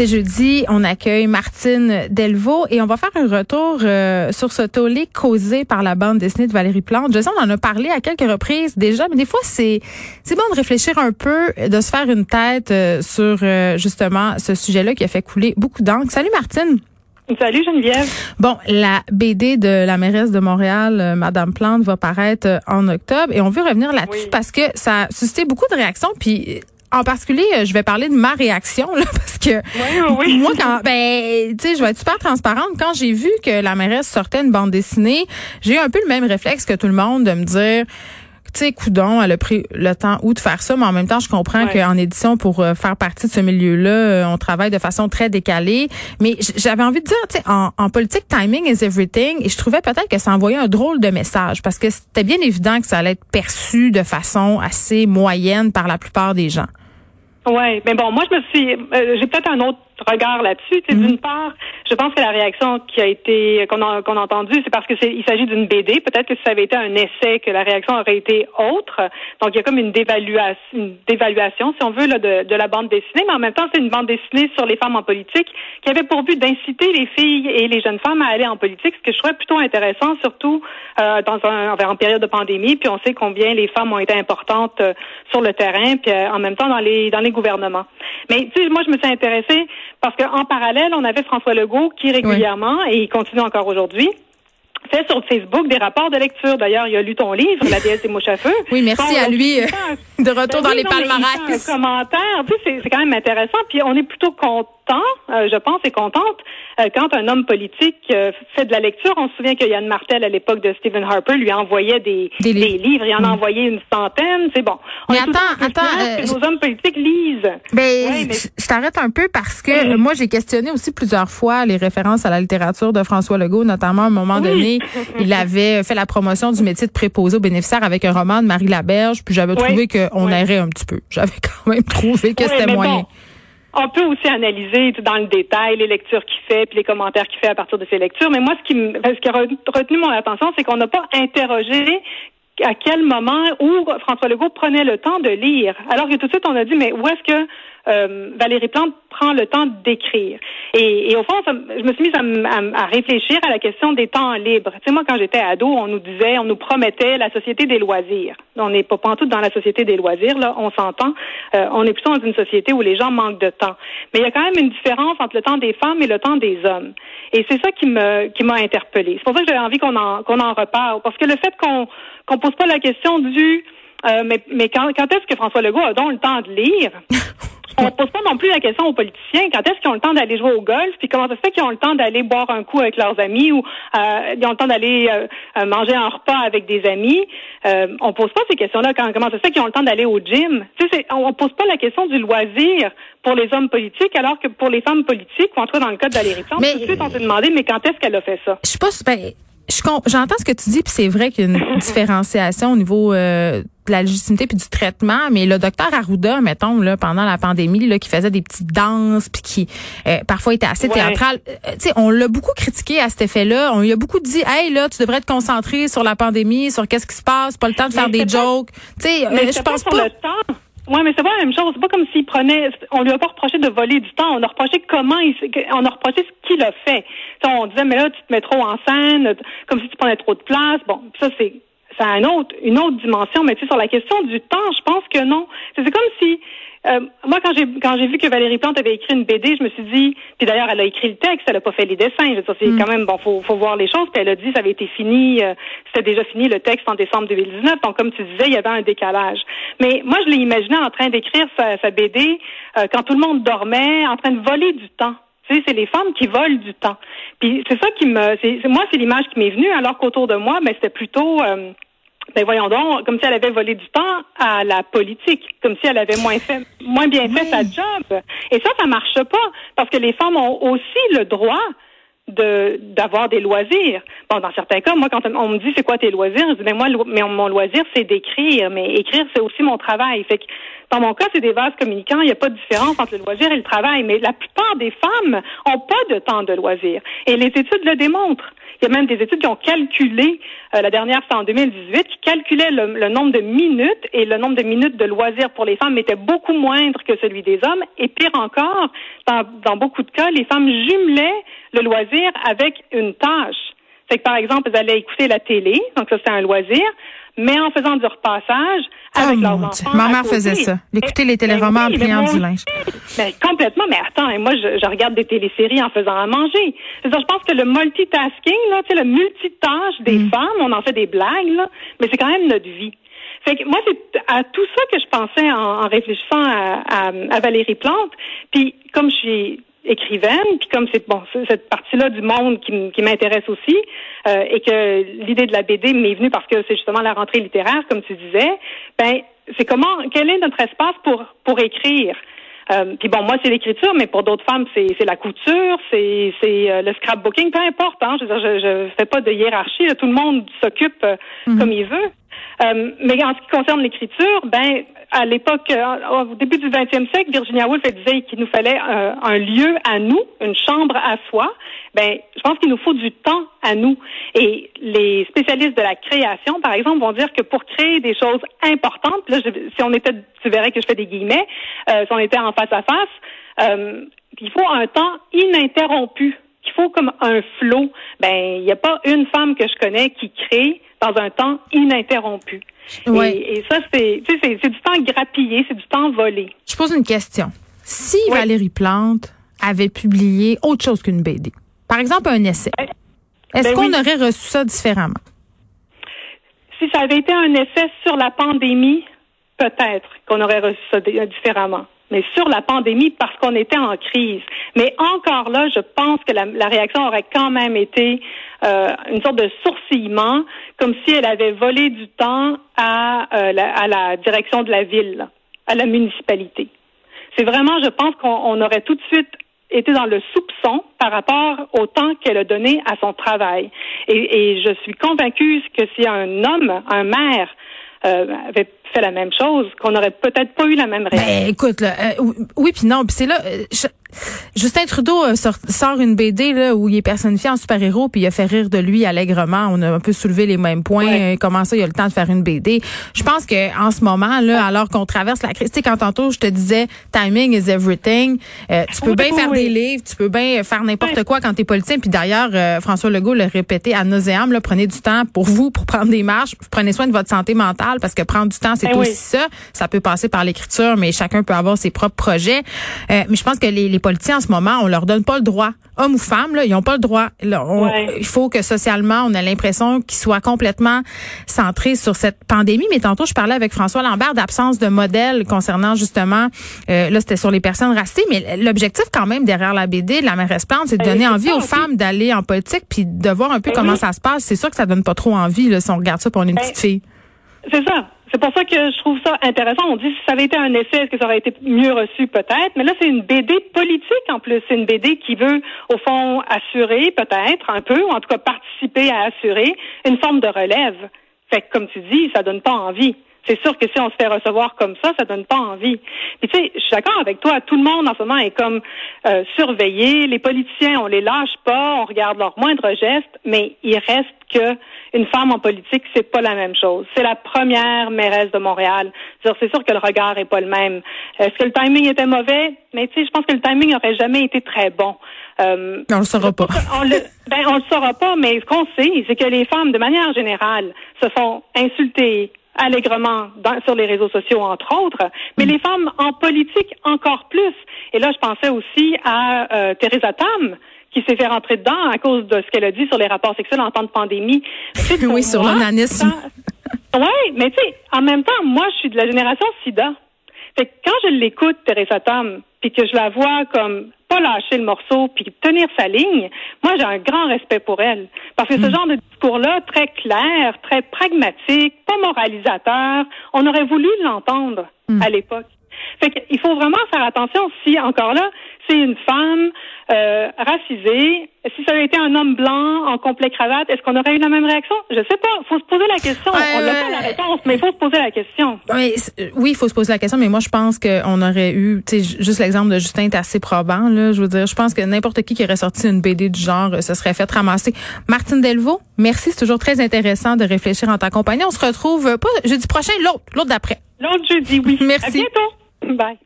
C'est jeudi, on accueille Martine Delvaux et on va faire un retour euh, sur ce tollé causé par la bande dessinée de Valérie Plante. Je sais, on en a parlé à quelques reprises déjà, mais des fois, c'est c'est bon de réfléchir un peu, de se faire une tête euh, sur euh, justement ce sujet-là qui a fait couler beaucoup d'encre. Salut Martine. Salut Geneviève. Bon, la BD de la mairesse de Montréal, Madame Plante, va paraître en octobre et on veut revenir là-dessus parce que ça a suscité beaucoup de réactions. Puis en particulier, euh, je vais parler de ma réaction là, parce que oui, moi quand ben tu sais, je vais être super transparente quand j'ai vu que la mairesse sortait une bande dessinée, j'ai eu un peu le même réflexe que tout le monde de me dire tu sais, Coudon, elle a pris le temps où de faire ça, mais en même temps, je comprends qu'en édition, pour euh, faire partie de ce milieu-là, euh, on travaille de façon très décalée. Mais j'avais envie de dire, tu sais, en, en, politique, timing is everything. Et je trouvais peut-être que ça envoyait un drôle de message parce que c'était bien évident que ça allait être perçu de façon assez moyenne par la plupart des gens. Ouais, mais bon, moi je me suis, euh, j'ai peut-être un autre regard là-dessus. Mm D'une part, je pense que la réaction qui a été qu'on a, qu'on a entendue, c'est parce que c'est il s'agit d'une BD. Peut-être que si ça avait été un essai, que la réaction aurait été autre. Donc il y a comme une dévaluation, une dévaluation, si on veut, là, de, de la bande dessinée. Mais en même temps, c'est une bande dessinée sur les femmes en politique qui avait pour but d'inciter les filles et les jeunes femmes à aller en politique, ce que je trouvais plutôt intéressant, surtout euh, dans un en période de pandémie. Puis on sait combien les femmes ont été importantes euh, sur le terrain, puis euh, en même temps dans les dans les gouvernements. Mais tu sais, moi je me suis intéressée parce qu'en parallèle, on avait François Legault qui régulièrement, et il continue encore aujourd'hui, fait sur Facebook des rapports de lecture. D'ailleurs, il a lu ton livre, La déesse des mouches à feu. Oui, merci à lui. Euh, de retour ben dans les palmarès. Un commentaire, tu sais, c'est quand même intéressant. Puis on est plutôt content euh, je pense, et contente euh, quand un homme politique euh, fait de la lecture. On se souvient que Yann Martel, à l'époque de Stephen Harper, lui envoyait des, des, livres. Il en a mm. envoyé une centaine. C'est bon. mais attends, attends. que nos hommes politiques lisent. Ben, je t'arrête un peu parce que moi, j'ai questionné aussi plusieurs fois les références à la littérature de François Legault, notamment à un moment donné, il avait fait la promotion du métier de préposé aux bénéficiaires avec un roman de Marie Laberge, puis j'avais trouvé qu'on errait un petit peu. J'avais quand même trouvé que c'était moyen. On peut aussi analyser dans le détail les lectures qu'il fait puis les commentaires qu'il fait à partir de ces lectures. Mais moi, ce qui, ce qui a retenu mon attention, c'est qu'on n'a pas interrogé à quel moment où François Legault prenait le temps de lire. Alors que tout de suite, on a dit, mais où est-ce que euh, Valérie Plante prend le temps d'écrire. Et, au fond, je me suis mise à, réfléchir à la question des temps libres. Tu sais, moi, quand j'étais ado, on nous disait, on nous promettait la société des loisirs. On n'est pas tout dans la société des loisirs, là, on s'entend. Euh, on est plutôt dans une société où les gens manquent de temps. Mais il y a quand même une différence entre le temps des femmes et le temps des hommes. Et c'est ça qui me qui m'a interpellée. C'est pour ça que j'avais envie qu'on en qu'on en reparle. Parce que le fait qu'on qu'on pose pas la question du euh, mais, mais quand, quand est-ce que François Legault a donc le temps de lire? On ne pose pas non plus la question aux politiciens. Quand est-ce qu'ils ont le temps d'aller jouer au golf? Puis comment ça se fait qu'ils ont le temps d'aller boire un coup avec leurs amis ou euh, ils ont le temps d'aller euh, manger un repas avec des amis? Euh, on pose pas ces questions-là. comment ça se fait qu'ils ont le temps d'aller au gym? Tu sais, on, ne pose pas la question du loisir pour les hommes politiques, alors que pour les femmes politiques, ou en tout cas dans le cas de Valérie Plante, tout de suite on s'est demandé, mais quand est-ce qu'elle a fait ça? Je sais pas, ben, j'entends ce que tu dis, puis c'est vrai qu'il y a une différenciation au niveau euh, de la légitimité puis du traitement, mais le docteur Arruda, mettons là pendant la pandémie, là, qui faisait des petites danses puis qui euh, parfois était assez théâtral, euh, tu sais, on l'a beaucoup critiqué à cet effet-là. On lui a beaucoup dit, hey là, tu devrais te concentrer sur la pandémie, sur qu'est-ce qui se passe, pas le temps de faire des jokes. Tu sais, je pense pas. Le temps. Oui, mais c'est pas la même chose. C'est pas comme s'il prenait. On lui a pas reproché de voler du temps. On a reproché comment il. On a reproché ce qu'il a fait. on disait, mais là, tu te mets trop en scène, comme si tu prenais trop de place. Bon, ça, c'est. Ça a une autre, une autre dimension, mais tu sais, sur la question du temps, je pense que non. C'est comme si euh, moi, quand j'ai quand j'ai vu que Valérie Plante avait écrit une BD, je me suis dit, puis d'ailleurs, elle a écrit le texte, elle a pas fait les dessins. Je c'est mm. quand même bon, faut faut voir les choses. Puis elle a dit, ça avait été fini, euh, c'était déjà fini le texte en décembre 2019. Donc, comme tu disais, il y avait un décalage. Mais moi, je l'ai imaginé en train d'écrire sa, sa BD euh, quand tout le monde dormait, en train de voler du temps. Tu sais, c'est les femmes qui volent du temps. Puis c'est ça qui me, c'est moi, c'est l'image qui m'est venue, alors qu'autour de moi, mais ben, c'était plutôt ben voyons donc, comme si elle avait volé du temps à la politique, comme si elle avait moins fait, moins bien fait sa job. Et ça, ça marche pas, parce que les femmes ont aussi le droit de d'avoir des loisirs. Bon, dans certains cas, moi, quand on me dit c'est quoi tes loisirs, je dis ben moi, mais mon loisir c'est d'écrire, mais écrire c'est aussi mon travail. Fait que Dans mon cas, c'est des vases communicants. Il n'y a pas de différence entre le loisir et le travail. Mais la plupart des femmes ont pas de temps de loisir. Et les études le démontrent. Il y a même des études qui ont calculé, euh, la dernière c'est en 2018, qui calculaient le, nombre de minutes et le nombre de minutes de loisirs pour les femmes était beaucoup moindre que celui des hommes. Et pire encore, dans, beaucoup de cas, les femmes jumelaient le loisir avec une tâche. C'est que, par exemple, elles allaient écouter la télé, donc ça, c'est un loisir, mais en faisant du repassage avec oh, leurs enfants. Ma mère faisait ça. D'écouter les téléromans en pliant du linge. Mais complètement. Mais attends, moi, je, regarde des téléséries en faisant à manger. je pense que le multitasking, là, le multitâche des mm. femmes, on en fait des blagues, là, mais c'est quand même notre vie. Fait que moi, c'est à tout ça que je pensais en, réfléchissant à, à, Valérie Plante. Puis comme je suis écrivaine, puis comme c'est bon, cette partie-là du monde qui, qui m'intéresse aussi, euh, et que l'idée de la BD m'est venue parce que c'est justement la rentrée littéraire, comme tu disais, ben c'est comment, quel est notre espace pour pour écrire? Euh, puis bon, moi c'est l'écriture, mais pour d'autres femmes c'est c'est la couture, c'est c'est euh, le scrapbooking, peu importe. Hein, je veux dire, je, je fais pas de hiérarchie, tout le monde s'occupe mhm. comme il veut. mais en ce qui concerne l'écriture, ben à l'époque, euh, au début du 20e siècle, Virginia Woolf disait qu'il nous fallait euh, un lieu à nous, une chambre à soi. Ben, je pense qu'il nous faut du temps à nous. Et les spécialistes de la création, par exemple, vont dire que pour créer des choses importantes, là, si on était, tu verrais que je fais des guillemets, euh, si on était en face à face, il faut un temps ininterrompu qu'il faut comme un flot. Ben, il n'y a pas une femme que je connais qui crée dans un temps ininterrompu. Et, ça, c'est, c'est, du temps grappillé, c'est du temps volé. Je pose une question. Si Valérie Plante avait publié autre chose qu'une BD, par exemple un essai, ben, est-ce ben qu'on aurait reçu ça différemment? Si ça avait été un essai sur la pandémie, peut-être qu'on aurait reçu ça différemment mais sur la pandémie parce qu'on était en crise. Mais encore là, je pense que la, réaction aurait quand même été euh, une sorte de sourcillement, comme si elle avait volé du temps à, euh, la, à la direction de la ville, à la municipalité. C'est vraiment, je pense qu'on aurait tout de suite été dans le soupçon par rapport au temps qu'elle a donné à son travail. Et, et je suis convaincue que si un homme, un maire, euh, avait fait la même chose, qu'on n'aurait peut-être pas eu la même réaction. Ben, écoute, là, euh, oui puis non, puis c'est là, euh, Justin Trudeau euh, sort, une BD là où il est personnifié en super-héros puis il a fait rire de lui allègrement. On a un peu soulevé les mêmes points. Comment ça, il a le temps de faire une BD Je pense que en ce moment là, alors qu'on traverse la crise, tu sais, quand tantôt je te disais timing is everything, tu peux bien faire des livres, tu peux bien faire n'importe quoi quand t'es politicien. Puis d'ailleurs, François Legault l'a répété à nauséam, là, prenez du temps pour vous, pour prendre des marches, prenez soin de votre santé mentale parce que prendre du temps, c'est ben aussi ça. Ça peut passer par l'écriture, mais chacun peut avoir ses propres projets. mais je pense que les politiciens en ce moment, on leur donne pas le droit, hommes ou femmes, là, ils ont pas le droit. Il faut que socialement, on ait l'impression qu'ils soient complètement centrés sur cette pandémie. Mais tantôt, je parlais avec François Lambert d'absence de modèle concernant justement, euh, là, c'était sur les personnes racées, mais l'objectif quand même derrière la BD de la mairesse Plante, c'est de ben, donner envie aux femmes d'aller en politique puis de voir un peu ben comment ça se passe. C'est sûr que ça donne pas trop envie là, si on regarde ça pour une ben, petite fille. C'est ça. C'est pour ça que je trouve ça intéressant. On dit si ça avait été un essai, est-ce que ça aurait été mieux reçu? Peut-être? Mais là, c'est une BD politique en plus. C'est une BD qui veut, au fond, assurer peut-être un peu, ou en tout cas participer à assurer une forme de relève. Fait que, comme tu dis, ça donne pas envie. C'est sûr que si on se fait recevoir comme ça, ça donne pas envie. Puis tu sais, je suis d'accord avec toi. Tout le monde en ce moment est comme euh, surveillé. Les politiciens, on les lâche pas, on regarde leurs moindres gestes, mais il reste que une femme en politique, c'est pas la même chose. C'est la première mairesse de Montréal. C'est sûr que le regard est pas le même. Est-ce que le timing était mauvais? Mais tu sais, je pense que le timing aurait jamais été très bon. Euh, on le saura pas. On le, ben, on le saura pas, mais ce qu'on sait, c'est que les femmes, de manière générale, se font insulter, allègrement sur les réseaux sociaux, entre autres, mais mm. les femmes en politique encore plus. Et là, je pensais aussi à euh, Theresa Tam, qui s'est fait rentrer dedans à cause de ce qu'elle a dit sur les rapports sexuels en temps de pandémie. oui, sur l'onanisme. Oui, mais tu sais, en même temps, moi, je suis de la génération SIDA. Fait que quand je l'écoute, Teresa Tam, puis que je la vois comme pas lâcher le morceau puis tenir sa ligne, moi j'ai un grand respect pour elle parce que ce mm. genre de discours-là très clair, très pragmatique, pas moralisateur, on aurait voulu l'entendre mm. à l'époque. Fait qu'il faut vraiment faire attention si encore là c'est une femme euh, racisé, si ça avait été un homme blanc en complet cravate, est-ce qu'on aurait eu la même réaction? Je sais pas. Faut se poser la question. on n'a pas la réponse, mais il faut se poser la question. oui, il faut se poser la question, mais moi, je pense qu'on aurait eu, tu sais, juste l'exemple de Justin est assez probant, là. Je veux dire, je pense que n'importe qui qui aurait sorti une BD du genre se serait fait ramasser. Martine Delvaux, merci. C'est toujours très intéressant de réfléchir en ta compagnie. On se retrouve pas jeudi prochain, l'autre, l'autre d'après. L'autre jeudi, oui. Merci. À bientôt. Bye.